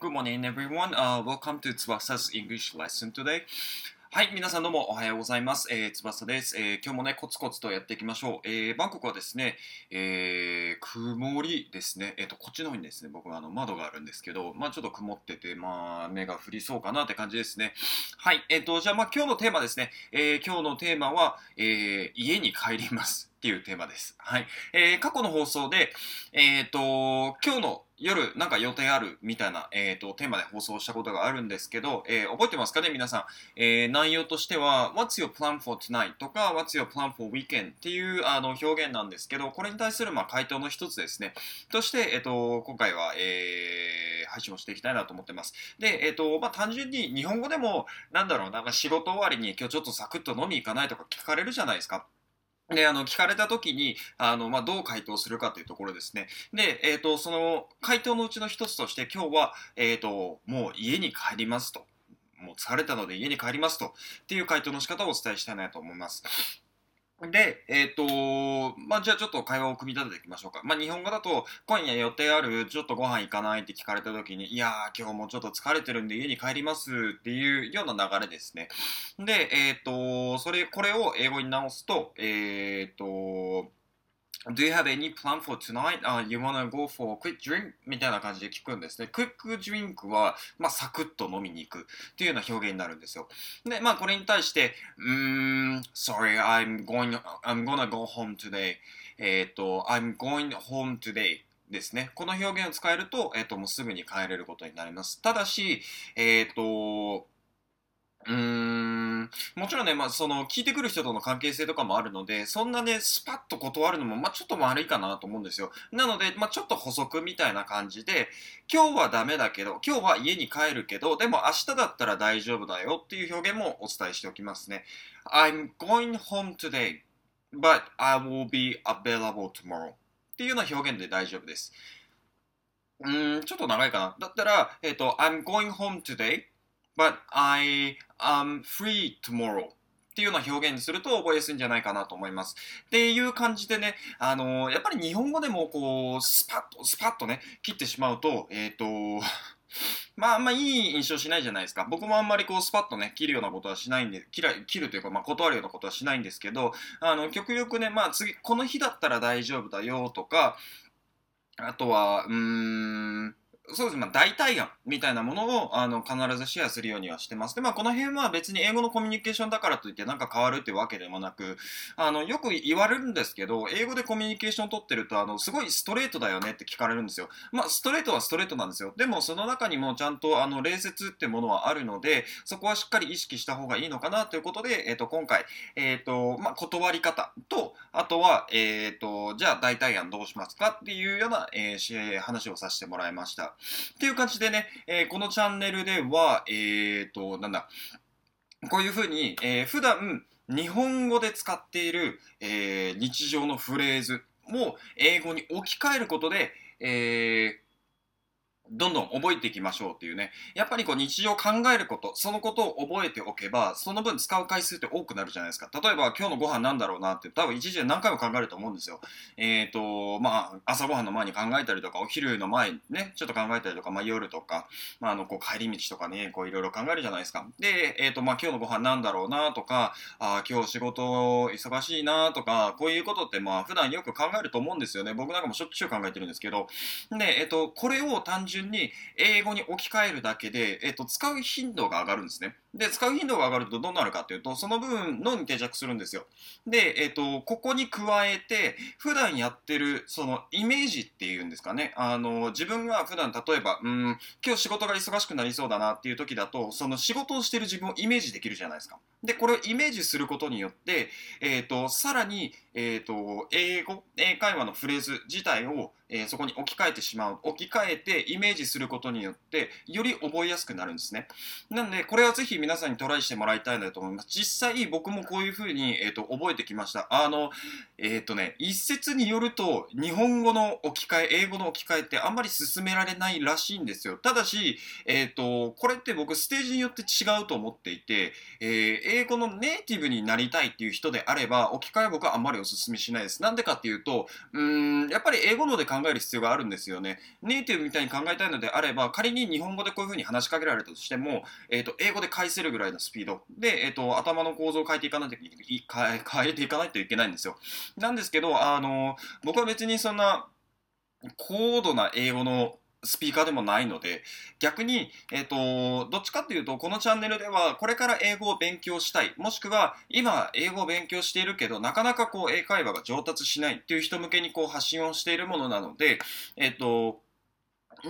Good morning, everyone.、Uh, welcome to Tsubasa's English lesson today. はい、皆さんどうもおはようございます。えー、翼です、えー今日もね、コツコツとやっていきましょう。えーバンコクはですね、えー曇りですね。えっ、と、こっちの方にですね、僕はあの窓があるんですけど、まあちょっと曇ってて、まあ目が降りそうかなって感じですね。はい、えっ、と、じゃあまあ今日のテーマですね。えー今日のテーマは、えー家に帰ります。っていうテーマです。はい。えー過去の放送で、えっ、と、今日の夜なんか予定あるみたいな、えー、とテーマで放送したことがあるんですけど、えー覚えてますかね皆さん、えー内容としては What's your plan for tonight? とか What's your plan for weekend? っていうあの表現なんですけどこれに対するまあ回答の一つですねとして、えー、と今回は、えー配信をしていきたいなと思ってますで、えーとまあ、単純に日本語でもなんだろうな、まあ仕事終わりに今日ちょっとサクッと飲み行かないとか聞かれるじゃないですかで、あの、聞かれた時に、あの、まあ、どう回答するかというところですね。で、えっ、と、その回答のうちの一つとして、今日は、えっ、と、もう家に帰りますと。もう疲れたので家に帰りますと。っていう回答の仕方をお伝えしたいなと思います。で、えっ、と、まあ、じゃあちょっと会話を組み立てていきましょうか。まあ、日本語だと、今夜予定ある、ちょっとご飯行かないって聞かれた時に、いやー、今日もちょっと疲れてるんで家に帰りますっていうような流れですね。で、えっ、と、それ、これを英語に直すと、えっ、と、Do you have any plan for tonight?、Uh, you wanna go for a quick drink? みたいな感じで聞くんですね。クイックドリンクは、まあ、サクッと飲みに行くっていうような表現になるんですよ。で、まあ、これに対して、うーん、sorry, I'm going, I'm gonna go home today. えっ、と、I'm going home today. ですね。この表現を使えると、えっ、と、もうすぐに帰れることになります。ただし、えっ、と、うんもちろんね、まあ、その聞いてくる人との関係性とかもあるので、そんなね、スパッと断るのも、まあ、ちょっと悪いかなと思うんですよ。なので、まあ、ちょっと補足みたいな感じで、今日はダメだけど、今日は家に帰るけど、でも明日だったら大丈夫だよっていう表現もお伝えしておきますね。I'm going home today, but I will be available tomorrow. っていうような表現で大丈夫です。うん、ちょっと長いかな。だったら、えっ、と、I'm going home today, but I am free tomorrow っていうような表現にすると覚えやすいんじゃないかなと思います。っていう感じでね、あのーやっぱり日本語でもこう、スパッと、スパッとね、切ってしまうと、えっ、と、まあ、あんまいい印象しないじゃないですか。僕もあんまりこう、スパッとね、切るようなことはしないんで、切ら切るというか、まあ、断るようなことはしないんですけど、あの、極力ね、まあ、次、この日だったら大丈夫だよとか、あとは、うーん、そうですね、まあ、代替案みたいなものをあの必ずシェアするようにはしてます。で、まあ、この辺は別に英語のコミュニケーションだからといってなんか変わるっていうわけでもなく、あの、よく言われるんですけど、英語でコミュニケーションを取ってると、あの、すごいストレートだよねって聞かれるんですよ。まあ、ストレートはストレートなんですよ。でも、その中にもちゃんと、あの、礼節ってものはあるので、そこはしっかり意識した方がいいのかなということで、えっ、と、今回、えっ、と、まあ、断り方と、あとは、えっ、と、じゃあ、代替案どうしますかっていうような、えー話をさせてもらいました。っていう感じでね、えーこのチャンネルでは、えっ、と、なんだ、こういうふうに、えー普段日本語で使っている、えー日常のフレーズも英語に置き換えることで、えーどんどん覚えていきましょうっていうね。やっぱりこう日常考えること、そのことを覚えておけば、その分使う回数って多くなるじゃないですか。例えば今日のご飯なんだろうなって、多分一時で何回も考えると思うんですよ。えっ、と、まあ、朝ごはんの前に考えたりとか、お昼の前にね、ちょっと考えたりとか、まあ夜とか、まああの、こう帰り道とかね、こういろいろ考えるじゃないですか。で、えっ、と、まあ今日のご飯なんだろうなとか、あ今日仕事忙しいなとか、こういうことってまあ普段よく考えると思うんですよね。僕なんかもしょっちゅう考えてるんですけど。で、えっ、と、これを単純に英語に置き換えるだけで、えっ、と、使う頻度が上がるんですね。で、使う頻度が上がるとどうなるかっていうと、その部分のに定着するんですよ。で、えっ、と、ここに加えて、普段やってる、そのイメージっていうんですかね。あの、自分が普段例えば、うん、今日仕事が忙しくなりそうだなっていう時だと、その仕事をしてる自分をイメージできるじゃないですか。で、これをイメージすることによって、えっ、と、さらに、えっ、と、英語、英会話のフレーズ自体を、えーそこに置き換えてしまう。置き換えてイメージすることによって、より覚えやすくなるんですね。なので、これはぜひ皆さんにトライしてもらいたいなと思います。実際、僕もこういうふうに、えっ、と、覚えてきました。あの、えっ、とね、一説によると、日本語の置き換え、英語の置き換えってあんまり進められないらしいんですよ。ただし、えっ、と、これって僕、ステージによって違うと思っていて、えー英語のネイティブになりたいっていう人であれば、置き換え僕はあんまりお勧めしないです。なんでかっていうと、うん、やっぱり英語ので考える必要があるんですよね。ネイティブみたいに考えたいのであれば、仮に日本語でこういうふうに話しかけられたとしても、え、ー、と、英語で返せるぐらいのスピードで、え、ー、と、頭の構造を変えていかないとい変えていかないといけないんですよ。なんですけど、あの、僕は別にそんな、高度な英語のスピーカーでもないので、逆に、えっ、ー、と、どっちかっていうと、このチャンネルでは、これから英語を勉強したい、もしくは、今、英語を勉強しているけど、なかなかこう、英会話が上達しないっていう人向けにこう、発信をしているものなので、えっ、ー、と、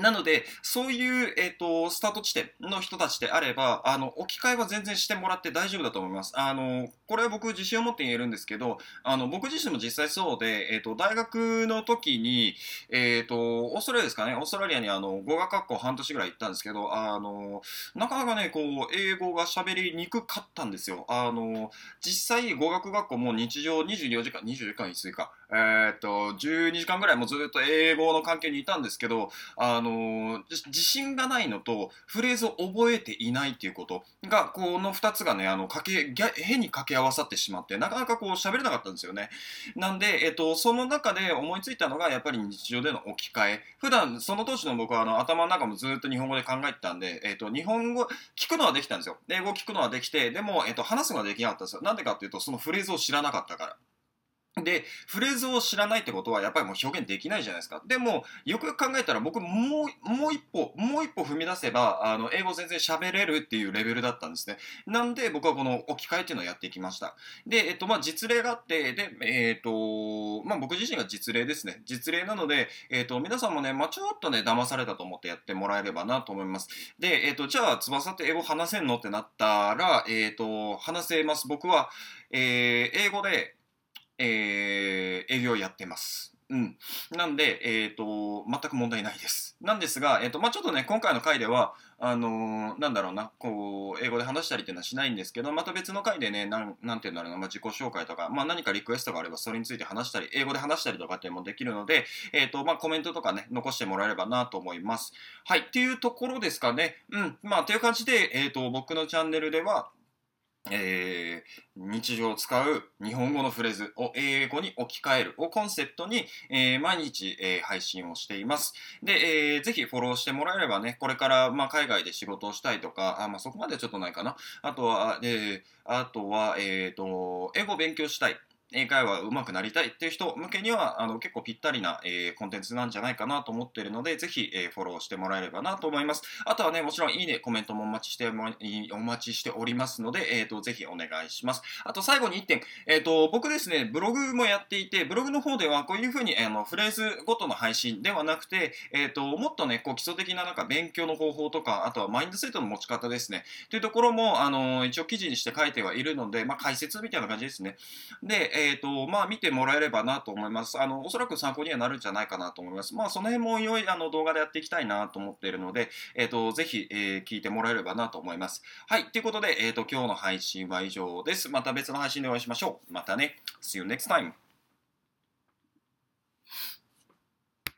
なので、そういう、えっ、ー、と、スタート地点の人たちであれば、あの、置き換えは全然してもらって大丈夫だと思います。あの、これは僕自信を持って言えるんですけど、あの、僕自身も実際そうで、えっ、ー、と、大学の時に、えっ、ー、と、オーストラリアですかね、オーストラリアにあの、語学学校半年ぐらい行ったんですけど、あの、なかなかね、こう、英語が喋りにくかったんですよ。あの、実際語学学校も日常24時間、24時間いつか、えっ、と、12時間ぐらいもずっと英語の関係にいたんですけど、あのの自信がないのとフレーズを覚えていないっていうことがこの2つがねあのかけ変に掛け合わさってしまってなかなかこう喋れなかったんですよね。なんで、えっと、その中で思いついたのがやっぱり日常での置き換え。普段その当時の僕はあの頭の中もずっと日本語で考えてたんで、えっと、日本語聞くのはできたんですよ。英語聞くのはできてでも、えっと、話すのはできなかったんですよ。なんでかっていうとそのフレーズを知らなかったから。で、フレーズを知らないってことはやっぱりもう表現できないじゃないですか。でも、よくよく考えたら僕もう、もう一歩、もう一歩踏み出せば、あの、英語全然喋れるっていうレベルだったんですね。なんで僕はこの置き換えっていうのをやっていきました。で、えっと、まあ、実例があって、で、えっと、まあ、僕自身が実例ですね。実例なので、えっと、皆さんもね、まあ、ちょっとね、騙されたと思ってやってもらえればなと思います。で、えっと、じゃあ、翼って英語話せんの？ってなったら、えっと、話せます。僕は、えー、英語で、えー、営業やってます。うん。なんで、えっ、ー、と、全く問題ないです。なんですが、えっ、ー、と、まあ、ちょっとね、今回の回では、あのー、なんだろうな、こう、英語で話したりっていうのはしないんですけど、また別の回でね、なん、なんていうんだろうな、まあ、自己紹介とか、まあ、何かリクエストがあれば、それについて話したり、英語で話したりとかっていうのもできるので、えっ、と、まあ、コメントとかね、残してもらえればなと思います。はい。っていうところですかね。うん。まあ、という感じで、えっ、と、僕のチャンネルでは、えー、日常を使う日本語のフレーズを英語に置き換えるをコンセプトに、えー、毎日、えー、配信をしています。で、えー、ぜひフォローしてもらえればね、これから、まあ、海外で仕事をしたいとか、あまあ、そこまでちょっとないかな。あとは、えー、あとは、えっ、ー、と、英語を勉強したい。英会話上手くなりたいっていう人向けにはあの結構ぴったりな、えー、コンテンツなんじゃないかなと思っているのでぜひ、えー、フォローしてもらえればなと思います。あとはねもちろんいいねコメントもお待ちしてお待ちしておりますので、えーと、ぜひお願いします。あと最後に1点、えーと、僕ですねブログもやっていてブログの方ではこういうふうにあのフレーズごとの配信ではなくて、えーと、もっとねこう基礎的ななんか勉強の方法とかあとはマインドセットの持ち方ですね。というところもあの一応記事にして書いてはいるので、まあ、解説みたいな感じですね。で、えっ、ー、とまあ見てもらえればなと思います。あの、おそらく参考にはなるんじゃないかなと思います。まあ、その辺も良いあの動画でやっていきたいなと思っているので、えっ、ー、と、ぜひ、えー、聞いてもらえればなと思います。はい。ということで、えっ、と、今日の配信は以上です。また別の配信でお会いしましょう。またね。See you next time.